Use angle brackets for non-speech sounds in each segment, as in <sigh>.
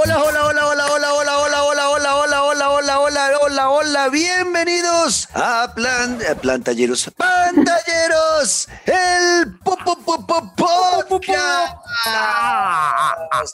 Hola, hola, hola, hola, hola, hola, hola, hola, hola, hola, hola, hola, hola, hola, hola, bienvenidos a Plan, Plantalleros, Pantalleros, el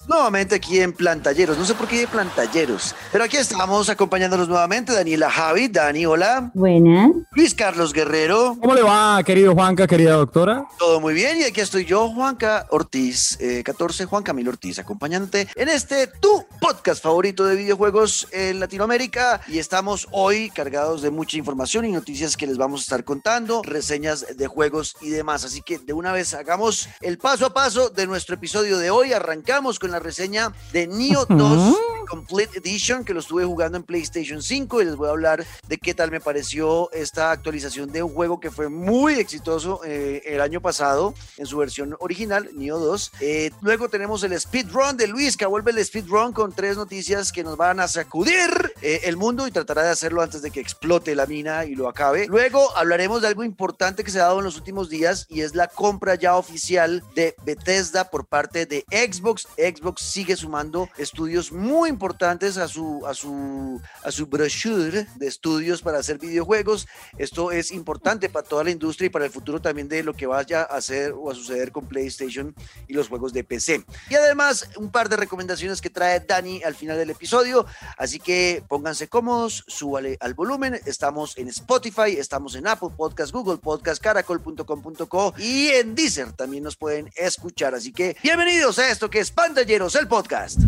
Nuevamente aquí en Plantalleros, no sé por qué de Plantalleros, pero aquí estamos acompañándonos nuevamente, Daniela Javi, Dani, hola. Buenas. Luis Carlos Guerrero. ¿Cómo le va, querido Juanca, querida doctora? Todo muy bien, y aquí estoy yo, Juanca Ortiz, 14, Juan Camilo Ortiz, acompañándote en este tu podcast favorito de videojuegos en Latinoamérica. Y estamos hoy cargados de mucha información y noticias que les vamos a estar contando, reseñas de juegos y demás. Así que de una vez hagamos el paso a paso de nuestro episodio de hoy. Arrancamos con la reseña de Neo 2 Complete Edition, que lo estuve jugando en PlayStation 5 y les voy a hablar de qué tal me pareció esta actualización de un juego que fue muy exitoso eh, el año pasado en su versión original, Neo 2. Eh, luego tenemos el speedrun de Luis, que vuelve el speedrun con tres noticias que nos van a sacudir eh, el mundo y tratará de hacerlo antes de que explote la mina y lo acabe. Luego hablaremos de algo importante que se ha dado en los últimos días y es la compra ya oficial de Bethesda por parte de Xbox. Xbox sigue sumando estudios muy importantes a su, a su, a su brochure de estudios para hacer videojuegos. Esto es importante para toda la industria y para el futuro también de lo que vaya a hacer o a suceder con PlayStation y los juegos de PC. Y además, un par de recomendaciones que trae Dani al final del episodio. Así que pónganse cómodos, súbale al volumen. Estamos en Spotify, estamos en Apple Podcast, Google Podcast, caracol.com.co y en Deezer también nos pueden escuchar. Así que bienvenidos a esto que es Pantalleros, el podcast.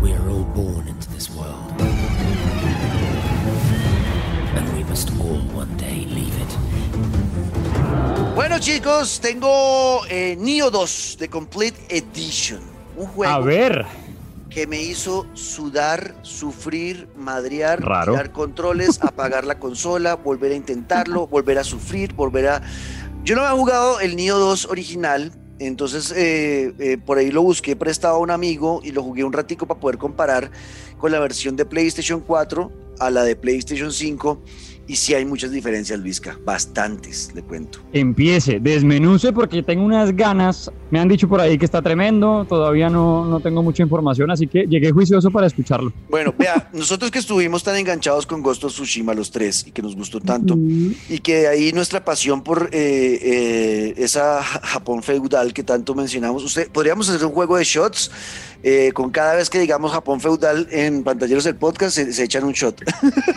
We are all born into this world. And we must all one day leave it. Bueno chicos, tengo eh, Neo 2 de Complete Edition. Un juego A ver. que me hizo sudar, sufrir, madrear, Raro. tirar controles, <laughs> apagar la consola, volver a intentarlo, volver a sufrir, volver a... Yo no había jugado el Neo 2 original, entonces eh, eh, por ahí lo busqué prestado a un amigo y lo jugué un ratico para poder comparar con la versión de PlayStation 4 a la de PlayStation 5 y sí hay muchas diferencias, Luisca, bastantes, le cuento. Empiece, desmenuce porque tengo unas ganas. Me han dicho por ahí que está tremendo. Todavía no, no tengo mucha información, así que llegué juicioso para escucharlo. Bueno, vea, nosotros que estuvimos tan enganchados con Ghost of Tsushima los tres y que nos gustó tanto y que de ahí nuestra pasión por eh, eh, esa Ja- Japón feudal que tanto mencionamos, usted podríamos hacer un juego de shots eh, con cada vez que digamos Japón feudal en pantalleros del podcast se, se echan un shot. <laughs>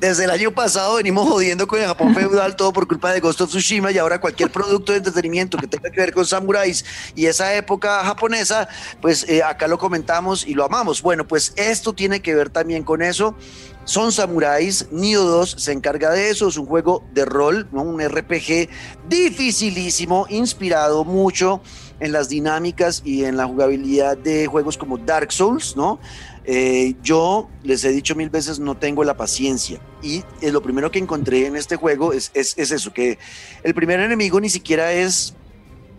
Desde el año pasado venimos jodiendo con el Japón feudal todo por culpa de Ghost of Tsushima y ahora cualquier producto de entretenimiento que tenga que ver con samuráis y esa época japonesa, pues eh, acá lo comentamos y lo amamos. Bueno, pues esto tiene que ver también con eso. Son samuráis, Neo 2 se encarga de eso, es un juego de rol, ¿no? un RPG dificilísimo, inspirado mucho en las dinámicas y en la jugabilidad de juegos como Dark Souls, ¿no? Eh, yo les he dicho mil veces, no tengo la paciencia. Y eh, lo primero que encontré en este juego es, es, es eso, que el primer enemigo ni siquiera es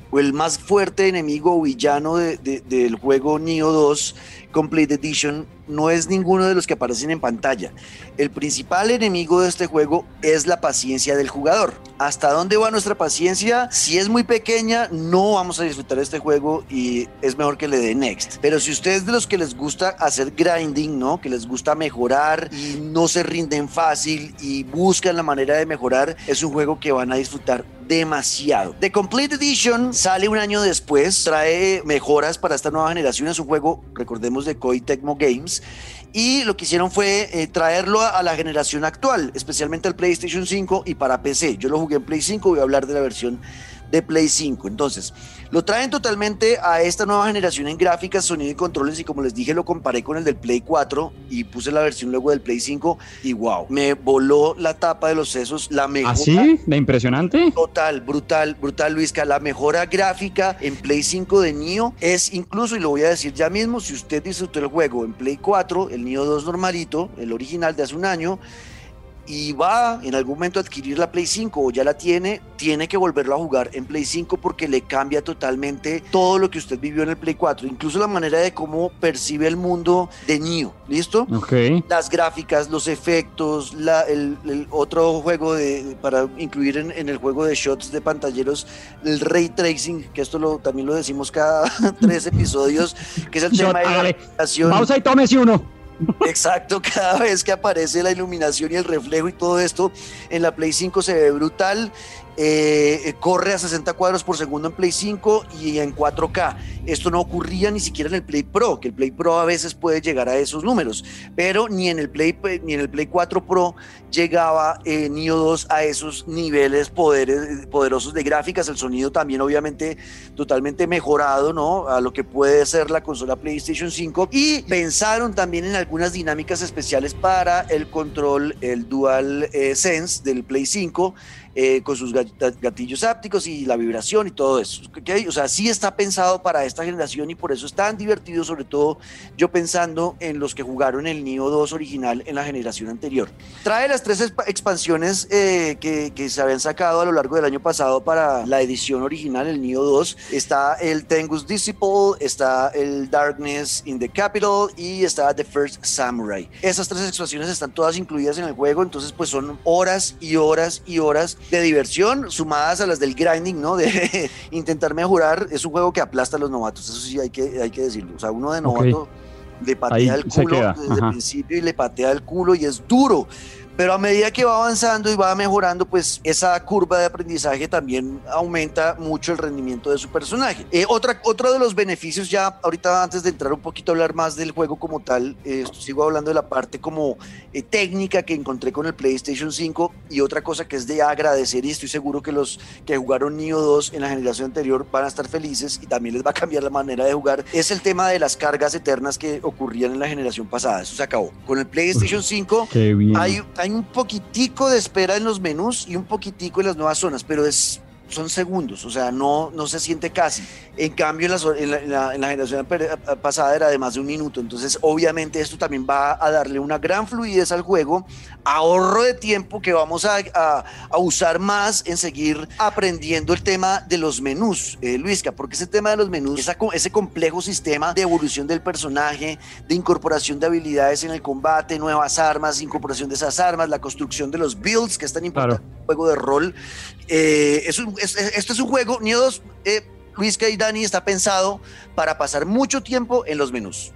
o el más fuerte enemigo villano de- de- del juego Neo 2 Complete Edition no es ninguno de los que aparecen en pantalla. El principal enemigo de este juego es la paciencia del jugador. ¿Hasta dónde va nuestra paciencia? Si es muy pequeña, no vamos a disfrutar este juego y es mejor que le dé next. Pero si ustedes de los que les gusta hacer grinding, ¿no? Que les gusta mejorar y no se rinden fácil y buscan la manera de mejorar, es un juego que van a disfrutar demasiado. The Complete Edition sale un año después, trae mejoras para esta nueva generación. Es un juego, recordemos, de Koei Tecmo Games. Y lo que hicieron fue eh, traerlo a, a la generación actual, especialmente al PlayStation 5 y para PC. Yo lo jugué en Play 5, voy a hablar de la versión de Play 5. Entonces, lo traen totalmente a esta nueva generación en gráficas, sonido y controles y como les dije lo comparé con el del Play 4 y puse la versión luego del Play 5 y wow, me voló la tapa de los sesos, la mejora ¿Así? ¿De impresionante? Total, brutal, brutal, Luisca. La mejora gráfica en Play 5 de Nio es incluso, y lo voy a decir ya mismo, si usted disfrutó el juego en Play 4, el Nio 2 normalito, el original de hace un año, y va en algún momento a adquirir la Play 5 o ya la tiene, tiene que volverlo a jugar en Play 5 porque le cambia totalmente todo lo que usted vivió en el Play 4, incluso la manera de cómo percibe el mundo de Neo, ¿listo? Ok. Las gráficas, los efectos, la, el, el otro juego de, para incluir en, en el juego de shots de pantalleros, el ray tracing, que esto lo, también lo decimos cada <laughs> tres episodios, que es el Shot, tema de la. Pausa y tómese uno. Exacto, <laughs> cada vez que aparece la iluminación y el reflejo y todo esto en la Play 5 se ve brutal. Eh, corre a 60 cuadros por segundo en Play 5 y en 4K. Esto no ocurría ni siquiera en el Play Pro, que el Play Pro a veces puede llegar a esos números, pero ni en el Play, ni en el Play 4 Pro llegaba eh, Neo 2 a esos niveles poderes, poderosos de gráficas. El sonido también obviamente totalmente mejorado, ¿no? A lo que puede ser la consola PlayStation 5. Y pensaron también en algunas dinámicas especiales para el control, el Dual eh, Sense del Play 5 eh, con sus gatillos ápticos y la vibración y todo eso. ¿okay? O sea, sí está pensado para esta generación y por eso es tan divertido, sobre todo yo pensando en los que jugaron el Neo 2 original en la generación anterior. Trae las tres expansiones eh, que, que, se habían sacado a lo largo del año pasado para la edición original, el Neo 2. Está el Tengus Disciple, está el Darkness in the Capital y está The First Samurai. Esas tres expansiones están todas incluidas en el juego, entonces pues son horas y horas y horas de diversión sumadas a las del grinding, ¿no? De <laughs> intentar mejorar. Es un juego que aplasta a los novatos, eso sí hay que, hay que decirlo. O sea, uno de novato okay. le patea Ahí el culo desde el principio y le patea el culo y es duro. Pero a medida que va avanzando y va mejorando, pues esa curva de aprendizaje también aumenta mucho el rendimiento de su personaje. Eh, otra, otro de los beneficios, ya ahorita antes de entrar un poquito a hablar más del juego como tal, eh, sigo hablando de la parte como eh, técnica que encontré con el PlayStation 5 y otra cosa que es de agradecer y estoy seguro que los que jugaron Neo 2 en la generación anterior van a estar felices y también les va a cambiar la manera de jugar, es el tema de las cargas eternas que ocurrían en la generación pasada. Eso se acabó. Con el PlayStation 5 hay, hay un poquitico de espera en los menús y un poquitico en las nuevas zonas, pero es son segundos, o sea, no, no se siente casi. En cambio, en la, en, la, en, la, en la, generación pasada era de más de un minuto. Entonces, obviamente, esto también va a darle una gran fluidez al juego, ahorro de tiempo que vamos a, a, a usar más en seguir aprendiendo el tema de los menús, eh, Luisca, porque ese tema de los menús, esa, ese complejo sistema de evolución del personaje, de incorporación de habilidades en el combate, nuevas armas, incorporación de esas armas, la construcción de los builds, que es tan importante claro. en un juego de rol. Eh, es un, es, esto es un juego, Neo 2, eh, Luis y Dani está pensado para pasar mucho tiempo en los menús.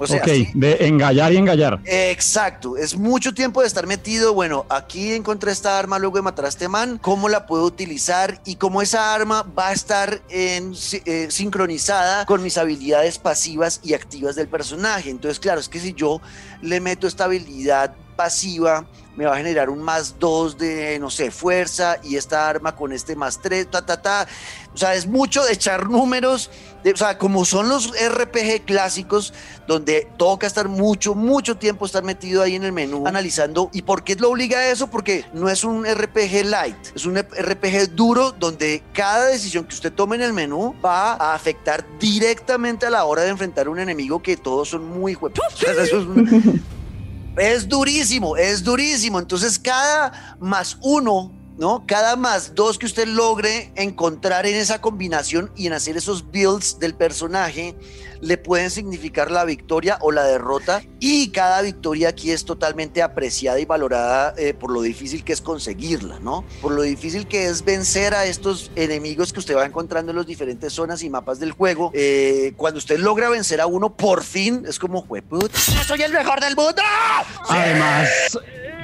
O sea, ok, ¿sí? de engallar y engallar. Exacto, es mucho tiempo de estar metido. Bueno, aquí encontré esta arma luego de matar a este man, cómo la puedo utilizar y cómo esa arma va a estar en, eh, sincronizada con mis habilidades pasivas y activas del personaje. Entonces, claro, es que si yo le meto esta habilidad pasiva, me va a generar un más 2 de, no sé, fuerza y esta arma con este más 3, ta, ta, ta. O sea, es mucho de echar números, de, o sea, como son los RPG clásicos, donde toca estar mucho, mucho tiempo estar metido ahí en el menú analizando. ¿Y por qué lo obliga a eso? Porque no es un RPG light, es un RPG duro donde cada decisión que usted tome en el menú va a afectar directamente a la hora de enfrentar a un enemigo que todos son muy... <laughs> O sea, eso es un, <laughs> es durísimo, es durísimo. Entonces, cada más uno, ¿no? Cada más dos que usted logre encontrar en esa combinación y en hacer esos builds del personaje, le pueden significar la victoria o la derrota. Y cada victoria aquí es totalmente apreciada y valorada eh, por lo difícil que es conseguirla, ¿no? Por lo difícil que es vencer a estos enemigos que usted va encontrando en las diferentes zonas y mapas del juego. Eh, cuando usted logra vencer a uno, por fin es como, jueput, soy el mejor del mundo. Además,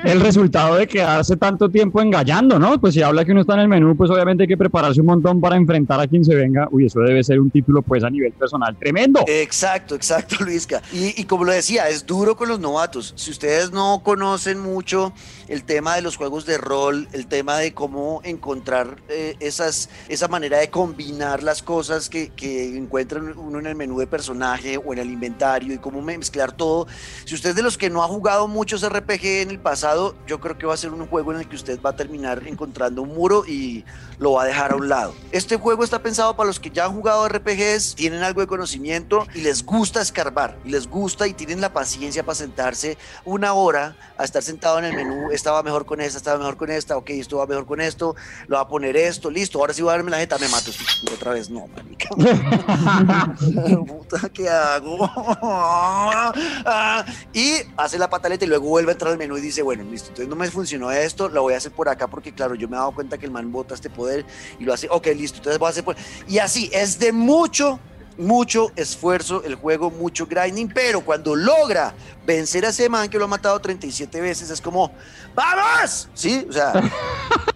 el resultado de quedarse tanto tiempo engallando, ¿no? Pues si habla que uno está en el menú, pues obviamente hay que prepararse un montón para enfrentar a quien se venga. Uy, eso debe ser un título, pues a nivel personal tremendo. Exacto, exacto, <laughs> Luisca. Y, como lo decía, es duro con los novatos. Si ustedes no conocen mucho el tema de los juegos de rol, el tema de cómo encontrar eh, esas, esa manera de combinar las cosas que, que encuentran uno en el menú de personaje o en el inventario y cómo mezclar todo. Si usted es de los que no ha jugado muchos RPG en el pasado, pasado, yo creo que va a ser un juego en el que usted va a terminar encontrando un muro y lo va a dejar a un lado. Este juego está pensado para los que ya han jugado RPGs, tienen algo de conocimiento y les gusta escarbar, y les gusta y tienen la paciencia para sentarse una hora a estar sentado en el menú, estaba mejor con esta, estaba mejor con esta, ok, esto va mejor con esto, lo va a poner esto, listo, ahora sí voy a darme la jeta, me mato, otra vez, no, marica. <laughs> Puta, ¿qué hago? <laughs> Ah, y hace la pataleta y luego vuelve a entrar al menú y dice, bueno, listo, entonces no me funcionó esto, lo voy a hacer por acá porque claro, yo me he dado cuenta que el man bota este poder y lo hace, ok, listo, entonces voy a hacer por... Y así, es de mucho mucho esfuerzo el juego, mucho grinding, pero cuando logra vencer a ese man que lo ha matado 37 veces, es como, ¡vamos! Sí, o sea, <laughs>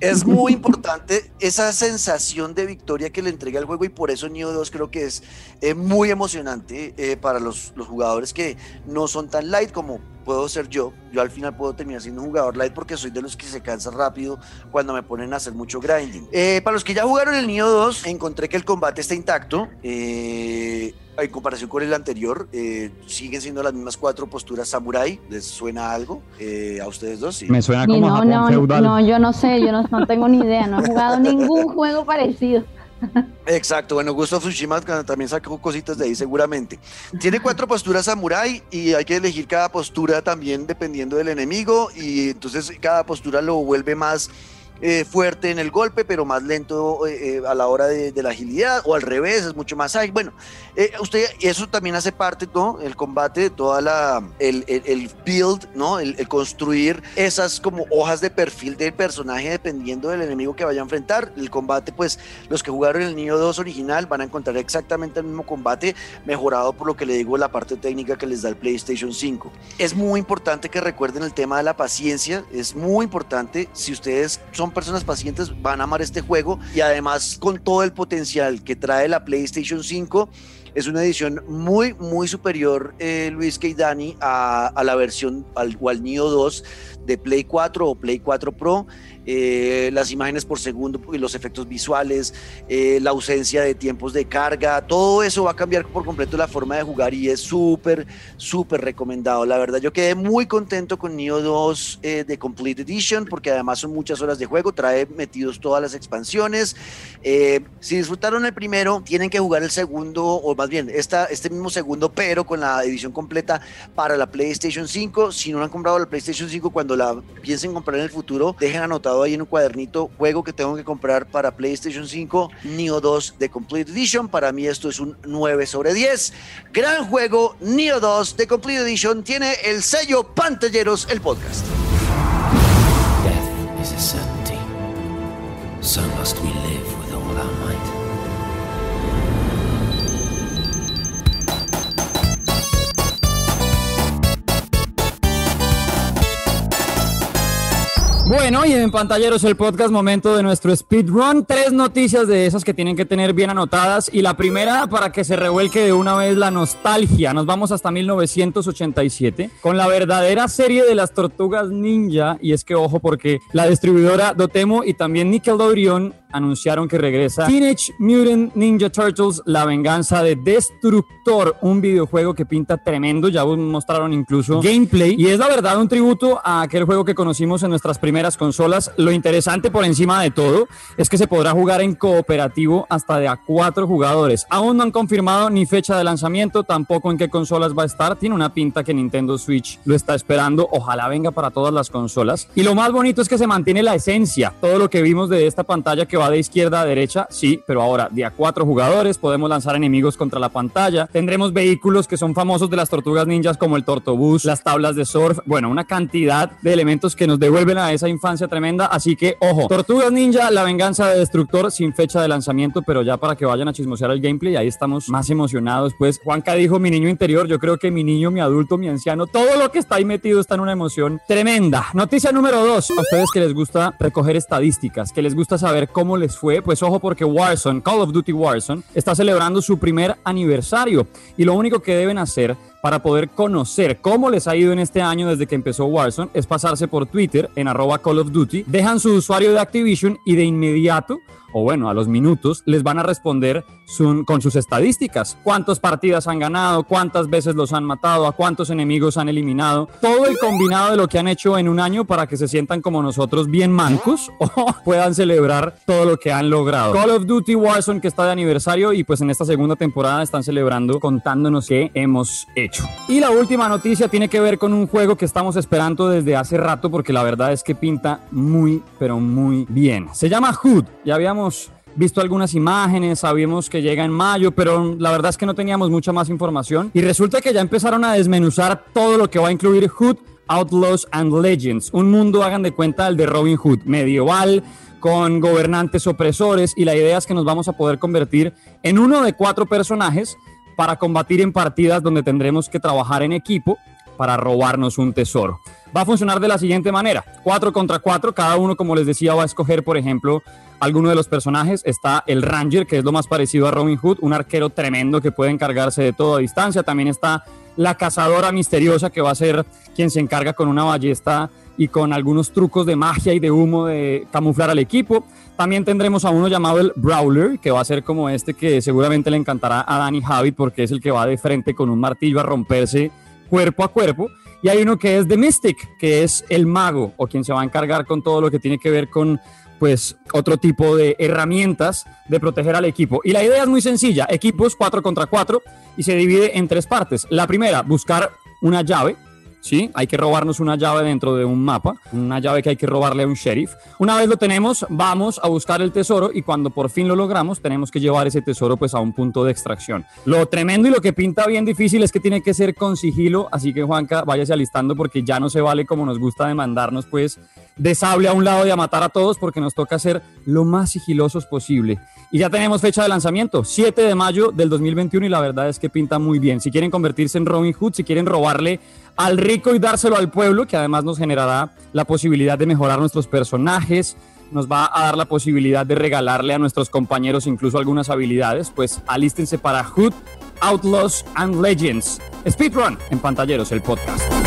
es muy importante esa sensación de victoria que le entrega el juego y por eso Nioh 2 creo que es eh, muy emocionante eh, para los, los jugadores que no son tan light como puedo ser yo. Yo al final puedo terminar siendo un jugador light porque soy de los que se cansa rápido cuando me ponen a hacer mucho grinding. Eh, para los que ya jugaron el Nioh 2, encontré que el combate está intacto. Eh, en comparación con el anterior, eh, siguen siendo las mismas cuatro posturas samurai. ¿Les suena algo a ustedes dos? Sí. Me suena como no, Japón no, feudal. no, yo no sé, yo no, no tengo ni idea, no he jugado ningún juego parecido. Exacto, bueno, Ghost of Tsushima también sacó cositas de ahí seguramente. Tiene cuatro posturas samurai y hay que elegir cada postura también dependiendo del enemigo y entonces cada postura lo vuelve más eh, fuerte en el golpe, pero más lento eh, eh, a la hora de, de la agilidad, o al revés, es mucho más ágil. Bueno, eh, usted, eso también hace parte, ¿no? El combate, toda la, el, el- el build, ¿no? El, el construir esas como hojas de perfil del personaje dependiendo del enemigo que vaya a enfrentar. El combate, pues, los que jugaron el Nioh 2 original van a encontrar exactamente el mismo combate, mejorado por lo que le digo, la parte técnica que les da el PlayStation 5. Es muy importante que recuerden el tema de la paciencia, es muy importante. Si ustedes son personas pacientes, van a amar este juego y además con todo el potencial que trae la PlayStation 5. Es una edición muy, muy superior, eh, Luis K. Dani, a, a la versión al, o al Neo 2 de Play 4 o Play 4 Pro. Eh, las imágenes por segundo y los efectos visuales, eh, la ausencia de tiempos de carga, todo eso va a cambiar por completo la forma de jugar y es súper, súper recomendado. La verdad, yo quedé muy contento con Neo 2 eh, de Complete Edition porque además son muchas horas de juego, trae metidos todas las expansiones. Si disfrutaron el primero, tienen que jugar el segundo, o más bien esta, este mismo segundo, pero con la edición completa para la PlayStation 5. Si no han comprado la PlayStation 5, cuando la piensen comprar en el futuro, dejen anotado ahí en un cuadernito juego que tengo que comprar para PlayStation 5, Neo 2 de Complete Edition. Para mí esto es un 9 sobre 10. Gran juego, Neo 2 de Complete Edition. Tiene el sello Pantalleros, el podcast. Death is a certainty. So must we live with all our might. Bueno, y en pantalleros el podcast momento de nuestro speedrun. Tres noticias de esas que tienen que tener bien anotadas. Y la primera para que se revuelque de una vez la nostalgia. Nos vamos hasta 1987 con la verdadera serie de las tortugas ninja. Y es que ojo porque la distribuidora Dotemo y también Nickelodeon anunciaron que regresa Teenage Mutant Ninja Turtles, la venganza de Destructor, un videojuego que pinta tremendo, ya mostraron incluso gameplay y es la verdad un tributo a aquel juego que conocimos en nuestras primeras consolas. Lo interesante por encima de todo es que se podrá jugar en cooperativo hasta de a cuatro jugadores. Aún no han confirmado ni fecha de lanzamiento, tampoco en qué consolas va a estar. Tiene una pinta que Nintendo Switch lo está esperando. Ojalá venga para todas las consolas. Y lo más bonito es que se mantiene la esencia. Todo lo que vimos de esta pantalla que va de izquierda a derecha, sí, pero ahora de a cuatro jugadores podemos lanzar enemigos contra la pantalla. Tendremos vehículos que son famosos de las tortugas ninjas como el tortobús, las tablas de surf, bueno, una cantidad de elementos que nos devuelven a esa infancia tremenda. Así que, ojo, Tortugas Ninja, la venganza de Destructor sin fecha de lanzamiento, pero ya para que vayan a chismosear el gameplay, ahí estamos más emocionados. Pues Juanca dijo mi niño interior, yo creo que mi niño, mi adulto, mi anciano, todo lo que está ahí metido está en una emoción tremenda. Noticia número dos, a ustedes que les gusta recoger estadísticas, que les gusta saber cómo les fue, pues ojo porque Warzone, Call of Duty Warzone, está celebrando su primer aniversario y lo único que deben hacer para poder conocer cómo les ha ido en este año desde que empezó Warzone es pasarse por Twitter en arroba Call of Duty, dejan su usuario de Activision y de inmediato o bueno, a los minutos, les van a responder su- con sus estadísticas. Cuántas partidas han ganado, cuántas veces los han matado, a cuántos enemigos han eliminado. Todo el combinado de lo que han hecho en un año para que se sientan como nosotros bien mancos <laughs> o puedan celebrar todo lo que han logrado. Call of Duty Warzone que está de aniversario y pues en esta segunda temporada están celebrando contándonos qué hemos hecho. Y la última noticia tiene que ver con un juego que estamos esperando desde hace rato porque la verdad es que pinta muy pero muy bien. Se llama Hood. Ya habíamos visto algunas imágenes, sabíamos que llega en mayo, pero la verdad es que no teníamos mucha más información. Y resulta que ya empezaron a desmenuzar todo lo que va a incluir Hood Outlaws and Legends, un mundo, hagan de cuenta, el de Robin Hood, medieval, con gobernantes opresores, y la idea es que nos vamos a poder convertir en uno de cuatro personajes para combatir en partidas donde tendremos que trabajar en equipo para robarnos un tesoro. Va a funcionar de la siguiente manera, 4 contra 4, cada uno, como les decía, va a escoger, por ejemplo, alguno de los personajes. Está el Ranger, que es lo más parecido a Robin Hood, un arquero tremendo que puede encargarse de todo a distancia. También está la cazadora misteriosa, que va a ser quien se encarga con una ballesta y con algunos trucos de magia y de humo de camuflar al equipo. También tendremos a uno llamado el Brawler, que va a ser como este que seguramente le encantará a Danny Habit porque es el que va de frente con un martillo a romperse cuerpo a cuerpo. Y hay uno que es The Mystic, que es el mago o quien se va a encargar con todo lo que tiene que ver con pues otro tipo de herramientas de proteger al equipo. Y la idea es muy sencilla, equipos 4 contra 4 y se divide en tres partes. La primera, buscar una llave, ¿sí? Hay que robarnos una llave dentro de un mapa, una llave que hay que robarle a un sheriff. Una vez lo tenemos, vamos a buscar el tesoro y cuando por fin lo logramos, tenemos que llevar ese tesoro pues a un punto de extracción. Lo tremendo y lo que pinta bien difícil es que tiene que ser con sigilo, así que Juanca, váyase alistando porque ya no se vale como nos gusta demandarnos pues de sable a un lado y a matar a todos porque nos toca ser lo más sigilosos posible. Y ya tenemos fecha de lanzamiento, 7 de mayo del 2021 y la verdad es que pinta muy bien. Si quieren convertirse en Robin Hood, si quieren robarle al rico y dárselo al pueblo, que además nos generará la posibilidad de mejorar nuestros personajes, nos va a dar la posibilidad de regalarle a nuestros compañeros incluso algunas habilidades, pues alístense para Hood, Outlaws and Legends. Speedrun en Pantalleros, el podcast.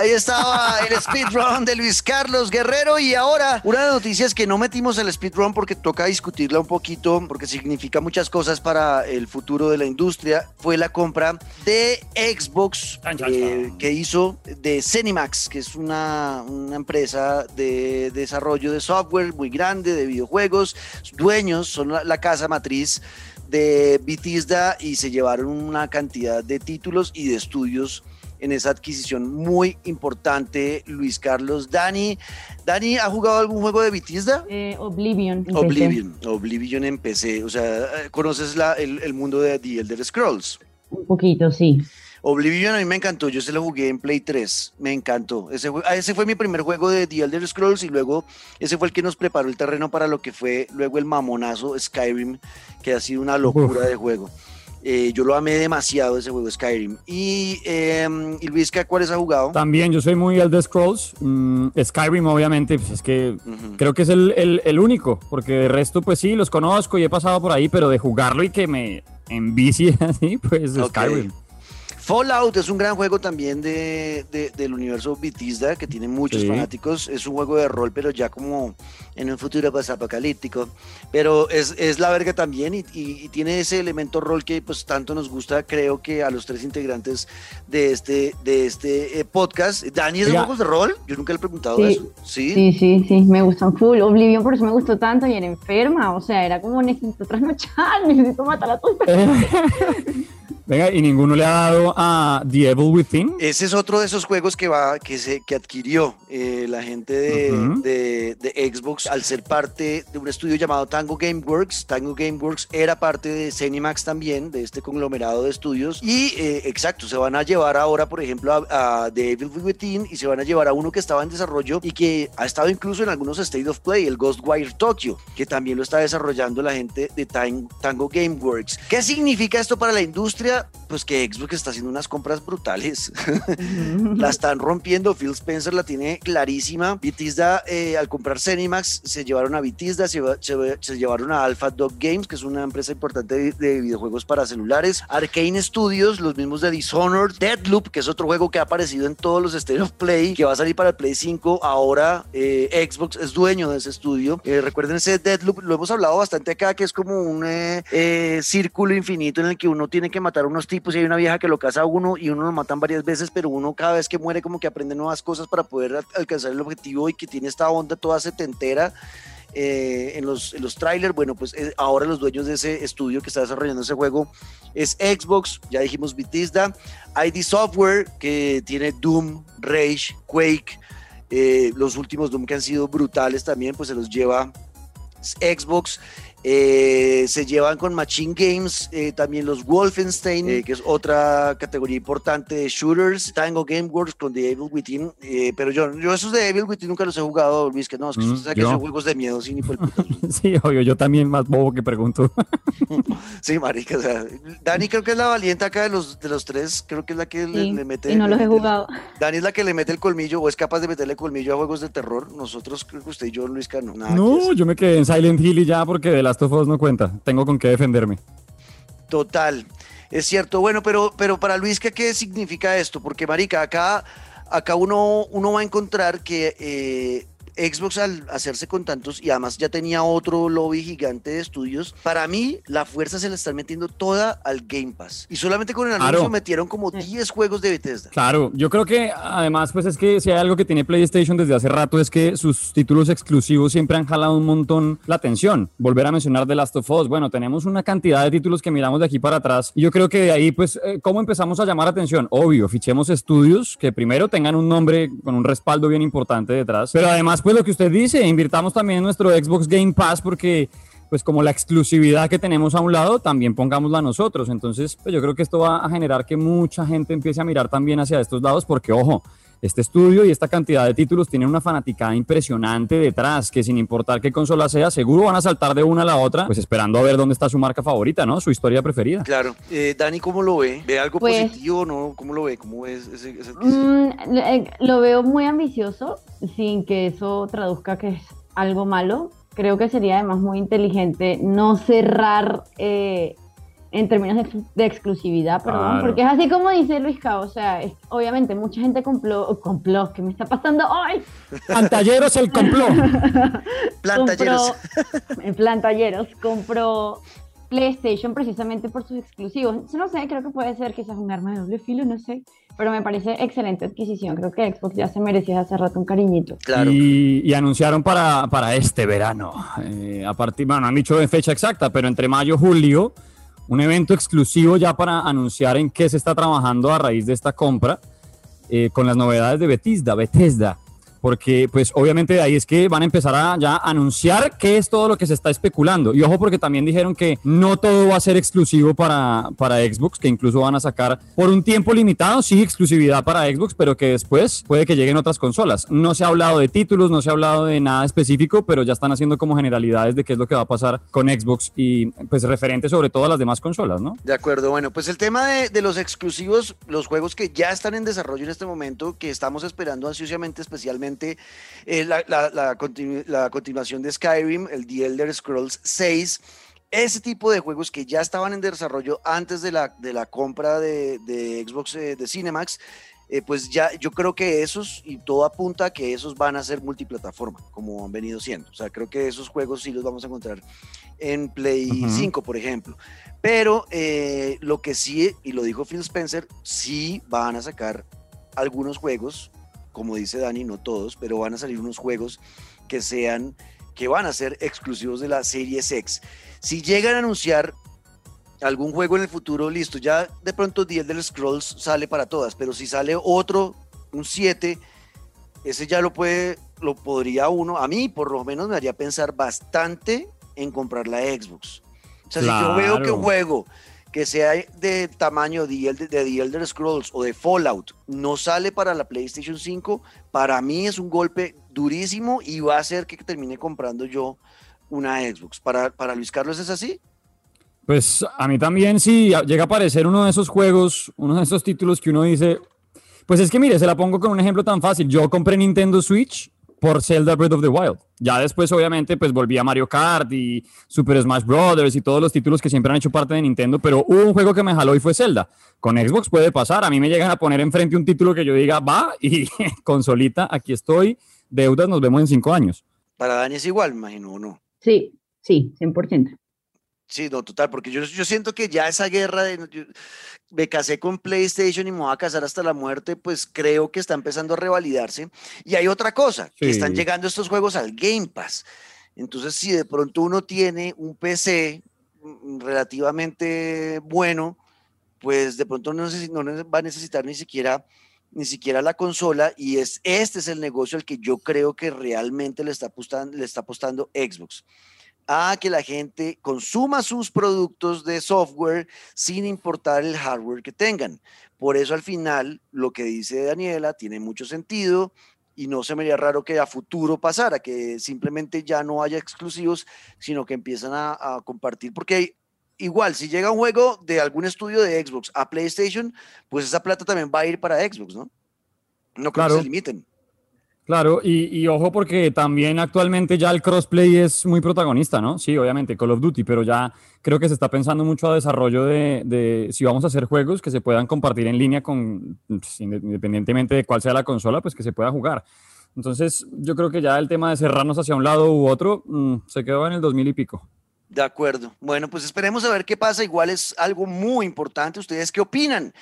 Ahí estaba el <laughs> speedrun de Luis Carlos Guerrero y ahora una de noticias que no metimos el speedrun porque toca discutirla un poquito porque significa muchas cosas para el futuro de la industria fue la compra de Xbox eh, que hizo de Cenimax, que es una, una empresa de desarrollo de software muy grande, de videojuegos, dueños, son la, la casa matriz de Bethesda y se llevaron una cantidad de títulos y de estudios en esa adquisición muy importante, Luis Carlos. Dani, Dani, ¿ha jugado algún juego de Bethesda? Eh, Oblivion. Oblivion, Oblivion en PC, o sea, eh, ¿conoces la- el, el mundo de The Elder Scrolls? Un poquito, sí. Oblivion a mí me encantó, yo se lo jugué en Play 3, me encantó. Ese, ah, ese fue mi primer juego de The Elder Scrolls y luego ese fue el que nos preparó el terreno para lo que fue luego el mamonazo Skyrim, que ha sido una locura de juego. Eh, yo lo amé demasiado ese juego Skyrim. Y, eh, y Luisca, ¿cuáles ha jugado? También yo soy muy Elder Scrolls. mm, Skyrim, obviamente, pues es que creo que es el, el- el único, porque de resto, pues sí, los conozco y he pasado por ahí, pero de jugarlo y que me envicie <laughs> así, pues. Skyrim. Fallout es un gran juego también de, de- del universo Bethesda que tiene muchos Sí. fanáticos. Es un juego de rol, pero ya como en un futuro pues, apocalíptico. Pero es, es la verga también y, y- y tiene ese elemento rol que pues tanto nos gusta, creo que a los tres integrantes de este, de este eh, podcast. Dani, ¿es de juegos de rol? Yo nunca le he preguntado Sí. eso. ¿Sí? Sí, sí, sí, me gustan full. Oblivion por eso me gustó tanto y era enferma. O sea, era como necesito trasnochar, <laughs> necesito matar a todos. <laughs> Venga, y ninguno le ha dado a The Evil Within. Ese es otro de esos juegos que va, que se, que adquirió eh, la gente de- de Xbox al ser parte de un estudio llamado Tango Gameworks. Tango Gameworks era parte de Cenimax también, de este conglomerado de estudios. Y eh, exacto, se van a llevar ahora, por ejemplo, a, a The Evil Within y se van a llevar a uno que estaba en desarrollo y que ha estado incluso en algunos State of Play, el Ghostwire Tokyo, que también lo está desarrollando la gente de Tan- Tango Gameworks. ¿Qué significa esto para la industria? pues que Xbox está haciendo unas compras brutales. <laughs> la están rompiendo. Phil Spencer la tiene clarísima. Bethesda, eh, al comprar Cinemax, se llevaron a Bethesda, se, llevaron a Alpha Dog Games, que es una empresa importante de, de, videojuegos para celulares. Arcane Studios, los mismos de Dishonored. Deadloop, que es otro juego que ha aparecido en todos los State of Play, que va a salir para el Play 5. Ahora eh, Xbox es dueño de ese estudio. Eh, recuerden ese Deadloop, lo hemos hablado bastante acá, que es como un eh, círculo infinito en el que uno tiene que matar a unos tipos y hay una vieja que lo caza a uno y uno lo matan varias veces, pero uno cada vez que muere como que aprende nuevas cosas para poder alcanzar el objetivo y que tiene esta onda toda setentera. Eh, en los, trailers. Bueno, pues eh, ahora los dueños de ese estudio que está desarrollando ese juego es Xbox, ya dijimos Bethesda, ID Software que tiene Doom, Rage, Quake, eh, los últimos Doom que han sido brutales también, pues se los lleva Xbox. Eh, se llevan con Machine Games eh, también los Wolfenstein, eh, que es otra categoría importante de shooters. Tango Gameworks con The Evil Within. pero yo, yo esos de Evil Within nunca los he jugado, Luis, que no, es que, mm, que son juegos de miedo, sí, ni por el <laughs> Sí, obvio, yo también más bobo que pregunto. <laughs> sí, marica, o sea, Dani creo que es la valiente acá de los, de los tres, creo que es la que sí, le, le, mete... Y no los he jugado. Dani es la que le mete el colmillo o es capaz de meterle colmillo a juegos de terror. Nosotros, creo que usted y yo, Luis, no. Nada no, yo me quedé en Silent Hill y ya porque de Last no cuenta. Tengo con qué defenderme. Total. Es cierto. Bueno, pero, pero para Luis, ¿qué, ¿qué significa esto? Porque, Marica, acá, acá uno, uno va a encontrar que eh, Xbox al hacerse con tantos y además ya tenía otro lobby gigante de estudios, para mí la fuerza se la están metiendo toda al Game Pass. Y solamente con el anuncio Claro. metieron como 10 juegos de Bethesda. Claro, yo creo que además, pues es que si hay algo que tiene PlayStation desde hace rato es que sus títulos exclusivos siempre han jalado un montón la atención. Volver a mencionar The Last of Us, bueno, tenemos una cantidad de títulos que miramos de aquí para atrás y yo creo que de ahí, pues, eh, ¿cómo empezamos a llamar atención? Obvio, fichemos estudios que primero tengan un nombre con un respaldo bien importante detrás, pero además, pues lo que usted dice, invirtamos también en nuestro Xbox Game Pass porque pues como la exclusividad que tenemos a un lado, también pongámosla nosotros. Entonces, pues yo creo que esto va a generar que mucha gente empiece a mirar también hacia estos lados, porque ojo, este estudio y esta cantidad de títulos tienen una fanaticada impresionante detrás, que sin importar qué consola sea, seguro van a saltar de una a la otra, pues esperando a ver dónde está su marca favorita, ¿no? Su historia preferida. Claro. Eh, Dani, ¿cómo lo ve? ¿Ve algo Pues- positivo o no? ¿Cómo lo ve? ¿Cómo es ese, ese- Mm, eh, lo veo muy ambicioso, sin que eso traduzca que es algo malo. Creo que sería además muy inteligente no cerrar eh, en términos de, ex- de exclusividad, perdón, Claro. porque es así como dice Luis Cao, o sea, es- obviamente mucha gente compró, compró, ¿qué me está pasando hoy? <laughs> Pantalleros el complot. <laughs> Plantalleros. Compró, <laughs> en plantalleros, compró PlayStation precisamente por sus exclusivos. Yo No sé, creo que puede ser quizás un arma de doble filo, no sé, pero me parece excelente adquisición. Creo que Xbox ya se merecía hace rato un cariñito. Claro. Y, y anunciaron para, para este verano, eh, a partir, bueno, no han dicho de fecha exacta, pero entre mayo y julio, un evento exclusivo ya para anunciar en qué se está trabajando a raíz de esta compra, eh, con las novedades de Bethesda, Bethesda. Porque, pues, obviamente de ahí es que van a empezar a ya anunciar qué es todo lo que se está especulando. Y ojo, porque también dijeron que no todo va a ser exclusivo para, para Xbox, que incluso van a sacar por un tiempo limitado, sí, exclusividad para Xbox, pero que después puede que lleguen otras consolas. No se ha hablado de títulos, no se ha hablado de nada específico, pero ya están haciendo como generalidades de qué es lo que va a pasar con Xbox y, pues, referente sobre todo a las demás consolas, ¿no? De acuerdo, bueno, pues el tema de, de los exclusivos, los juegos que ya están en desarrollo en este momento, que estamos esperando ansiosamente, especialmente eh, la, la- la continu- la continuación de Skyrim, el The Elder Scrolls 6, ese tipo de juegos que ya estaban en desarrollo antes de la, de la compra de, de Xbox eh, de Cinemax, eh, pues ya yo creo que esos, y todo apunta a que esos van a ser multiplataforma, como han venido siendo. O sea, creo que esos juegos sí los vamos a encontrar en Play Ujú. 5, por ejemplo. Pero eh, lo que sí, y lo dijo Phil Spencer, sí van a sacar algunos juegos, como dice Dani, no todos, pero van a salir unos juegos que sean, que van a ser exclusivos de la Series X. Si llegan a anunciar algún juego en el futuro, listo, ya de pronto The Elder Scrolls sale para todas, pero si sale otro, un 7, ese ya lo puede, lo podría uno, a mí por lo menos me haría pensar bastante en comprar la Xbox. O sea, si yo veo que un juego que sea de tamaño de, Elder- de The Elder Scrolls o de Fallout no sale para la PlayStation 5, para mí es un golpe durísimo y va a hacer que termine comprando yo una Xbox. Para, para Luis Carlos es así. Pues a mí también sí llega a aparecer uno de esos juegos, uno de esos títulos que uno dice, pues es que mire, se la pongo con un ejemplo tan fácil. Yo compré Nintendo Switch por Zelda Breath of the Wild. Ya después, obviamente, pues volví a Mario Kart y Super Smash Brothers y todos los títulos que siempre han hecho parte de Nintendo, pero hubo un juego que me jaló y fue Zelda. Con Xbox puede pasar, a mí me llegan a poner enfrente un título que yo diga, va, y <laughs> consolita, aquí estoy, deudas, nos vemos en cinco años. Para Dani es igual, imagino, ¿o no? Sí, sí, 100%. Sí, no, total, porque yo, yo siento que ya esa guerra de yo me casé con PlayStation y me voy a casar hasta la muerte, pues creo que está empezando a revalidarse. Y hay otra cosa, que están llegando estos juegos al Game Pass. Entonces, si de pronto uno tiene un PC mm, relativamente bueno, pues de pronto no, no va a necesitar ni siquiera ni siquiera la consola y es este es el negocio al que yo creo que realmente le está apostando, le está apostando Xbox a que la gente consuma sus productos de software sin importar el hardware que tengan. Por eso al final lo que dice Daniela tiene mucho sentido y no se me haría raro que a futuro pasara, que simplemente ya no haya exclusivos, sino que empiezan a, a compartir, porque igual si llega un juego de algún estudio de Xbox a PlayStation, pues esa plata también va a ir para Xbox, ¿no? No creo Claro. que se limiten. Claro, y, ojo porque también actualmente ya el crossplay es muy protagonista, ¿no? Sí, obviamente, Call of Duty, pero ya creo que se está pensando mucho a desarrollo de, si vamos a hacer juegos que se puedan compartir en línea con, pues, inde- independientemente de cuál sea la consola, pues que se pueda jugar. Entonces, yo creo que ya el tema de cerrarnos hacia un lado u otro mm, se quedó en el 2000 y pico. De acuerdo. Bueno, pues esperemos a ver qué pasa. Igual es algo muy importante. ¿Ustedes qué opinan?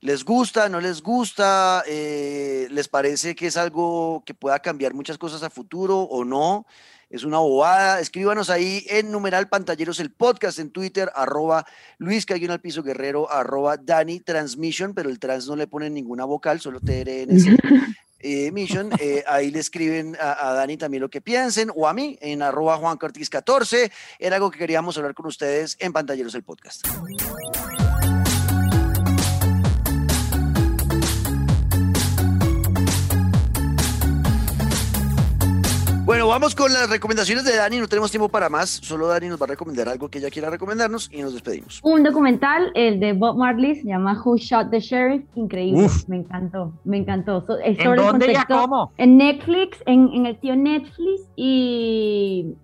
¿Les gusta? ¿No les gusta? Eh, ¿Les parece que es algo que pueda cambiar muchas cosas a futuro o no? Es una bobada. Escríbanos ahí en numeral pantalleros el podcast en Twitter, arroba Luis Caguino al piso guerrero, arroba Dani Transmission, pero el trans no le ponen ninguna vocal, solo TRNC. <laughs> eh, Mission, eh, ahí le escriben a, Dani también lo que piensen, o a mí en arroba Juan Cortiz 14. Era algo que queríamos hablar con ustedes en Pantalleros el Podcast. Bueno, vamos con las recomendaciones de Dani. No tenemos tiempo para más. Solo Dani nos va a recomendar algo que ella quiera recomendarnos y nos despedimos. Un documental, el de Bob Marley, se llama Who Shot the Sheriff. Increíble, Uf. me encantó, me encantó. So- es ¿En el dónde y a cómo? En Netflix, en, en el tío Netflix, y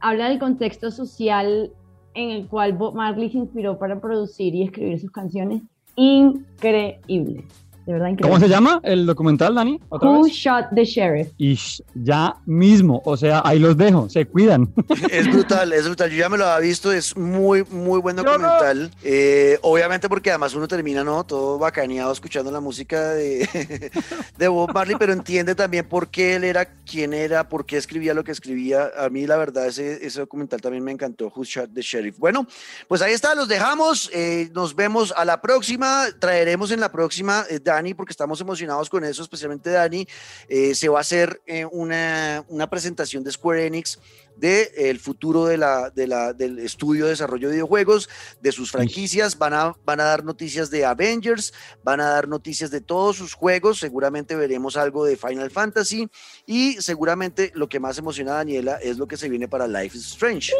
habla del contexto social en el cual Bob Marley se inspiró para producir y escribir sus canciones. Increíble, de verdad increíble. ¿Cómo se llama el documental, Dani? ¿Otra Who vez? Shot the Sheriff? Y ya mismo, o sea, ahí los dejo, se cuidan. <laughs> Es brutal, es brutal. Yo ya me lo había visto, es muy, muy buen documental. Eh, obviamente porque además uno termina, ¿no? Todo bacaneado escuchando la música de, <laughs> de Bob Marley, pero entiende también por qué él era quien era, por qué escribía lo que escribía. A mí, la verdad, ese, ese documental también me encantó, Who Shot the Sheriff. Bueno, pues ahí está, los dejamos. Eh, nos vemos a la próxima. Traeremos en la próxima, eh, Dani, porque estamos emocionados con eso, especialmente Dani. eh, se va a hacer eh, una, una presentación de Square Enix de el futuro de la, de la, del estudio de desarrollo de videojuegos, de sus franquicias, van a, van a dar noticias de Avengers, van a dar noticias de todos sus juegos, seguramente veremos algo de Final Fantasy y seguramente lo que más emociona a Daniela es lo que se viene para Life is Strange.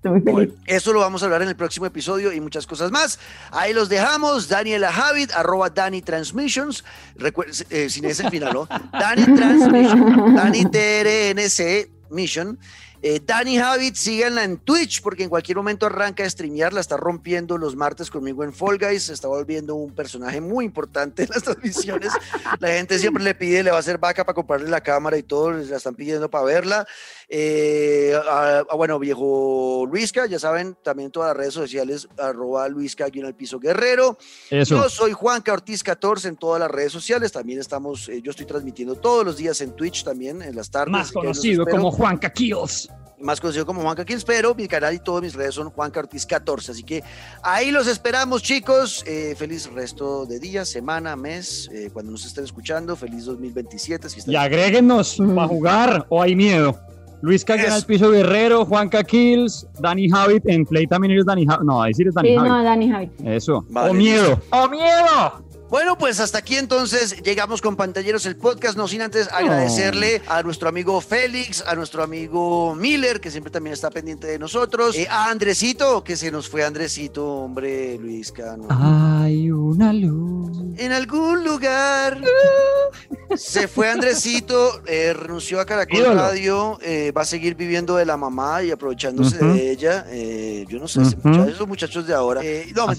Estoy muy feliz. Bueno, eso lo vamos a hablar en el próximo episodio y muchas cosas más. Ahí los dejamos. Daniela Javid, arroba Dani Transmissions. Eh, sin ese final, ¿no? Dani Transmission, Dani TRNC Mission. Eh, Dani Javid, síganla en Twitch porque en cualquier momento arranca a streamear. La está rompiendo los martes conmigo en Fall Guys. Se está volviendo un personaje muy importante en las <laughs> transmisiones. La gente siempre le pide, le va a hacer vaca para comprarle la cámara y todo. La están pidiendo para verla. Eh, ah, ah, bueno, viejo Luisca, ya saben, también todas las redes sociales, arroba Luisca aquí en el piso guerrero. Eso. Yo soy Juanca Ortiz 14 en todas las redes sociales. También estamos, eh, yo estoy transmitiendo todos los días en Twitch también, en las tardes. Más conocido como Juan Caquillos. Más conocido como Juanca Kills, pero mi canal y todas mis redes son Juanca Ortiz 14. Así que ahí los esperamos, chicos. Eh, feliz resto de día, semana, mes, eh, cuando nos estén escuchando. Feliz 2027. Si están Y agréguenos para jugar o hay miedo. Luis Caguera al piso guerrero, Juanca Kills, Dani Javid, en Play también eres Dani Javid. No, ahí sí eres Dani Sí, Javid. no, Dani. Eso. Vale, o miedo. ¡O miedo! Bueno, pues hasta aquí entonces llegamos con Pantalleros el podcast, no sin antes agradecerle a nuestro amigo Félix, a nuestro amigo Miller, que siempre también está pendiente de nosotros, eh, a Andresito, que se nos fue Andresito, hombre, Luis Cano. Hay una luz. En algún lugar <laughs> se fue Andresito, eh, renunció a Caracol Ídolo. Radio, eh, va a seguir viviendo de la mamá y aprovechándose de ella. eh, yo no sé, Ujú. ese muchacho- esos muchachos de ahora. Eh, no,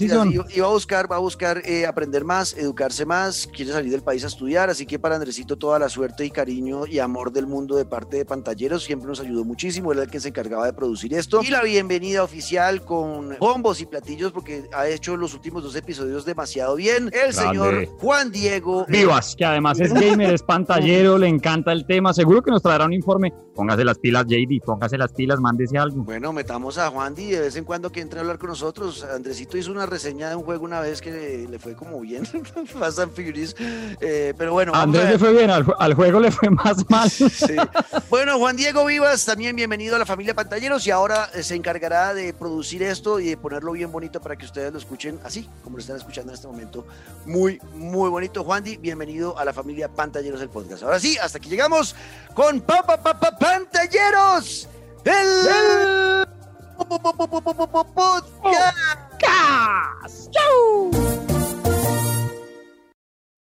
iba a buscar, va a buscar eh, aprender más, educarse más, quiere salir del país a estudiar, así que para Andresito toda la suerte y cariño y amor del mundo de parte de Pantalleros, siempre nos ayudó muchísimo, él era el que se encargaba de producir esto. Y la bienvenida oficial con bombos y platillos porque ha hecho los últimos dos episodios demasiado bien, el Grande. señor Juan Diego. Vivas, que además es gamer, es pantallero, le encanta el tema. Seguro que nos traerá un informe. Póngase las pilas, JD, póngase las pilas, mándese algo. Bueno, metamos a Juan Di de vez en cuando que entre a hablar con nosotros. Andresito hizo una reseña de un juego una vez que le, le fue como bien, <laughs> Fast and Furious. Eh, pero bueno. Andrés le fue bien, al, juego le fue <laughs> más mal. Bueno, Juan Diego Vivas, también bienvenido a la familia Pantalleros y ahora eh, se encargará de producir esto y de ponerlo bien bonito para que ustedes lo escuchen así, como lo están escuchando en este momento. Muy, muy bonito. Juan Di, bienvenido a la familia Pantalleros del podcast. Ahora sí, hasta aquí llegamos con Papa pa, Pantalleros. El... el... Podcast. Chao.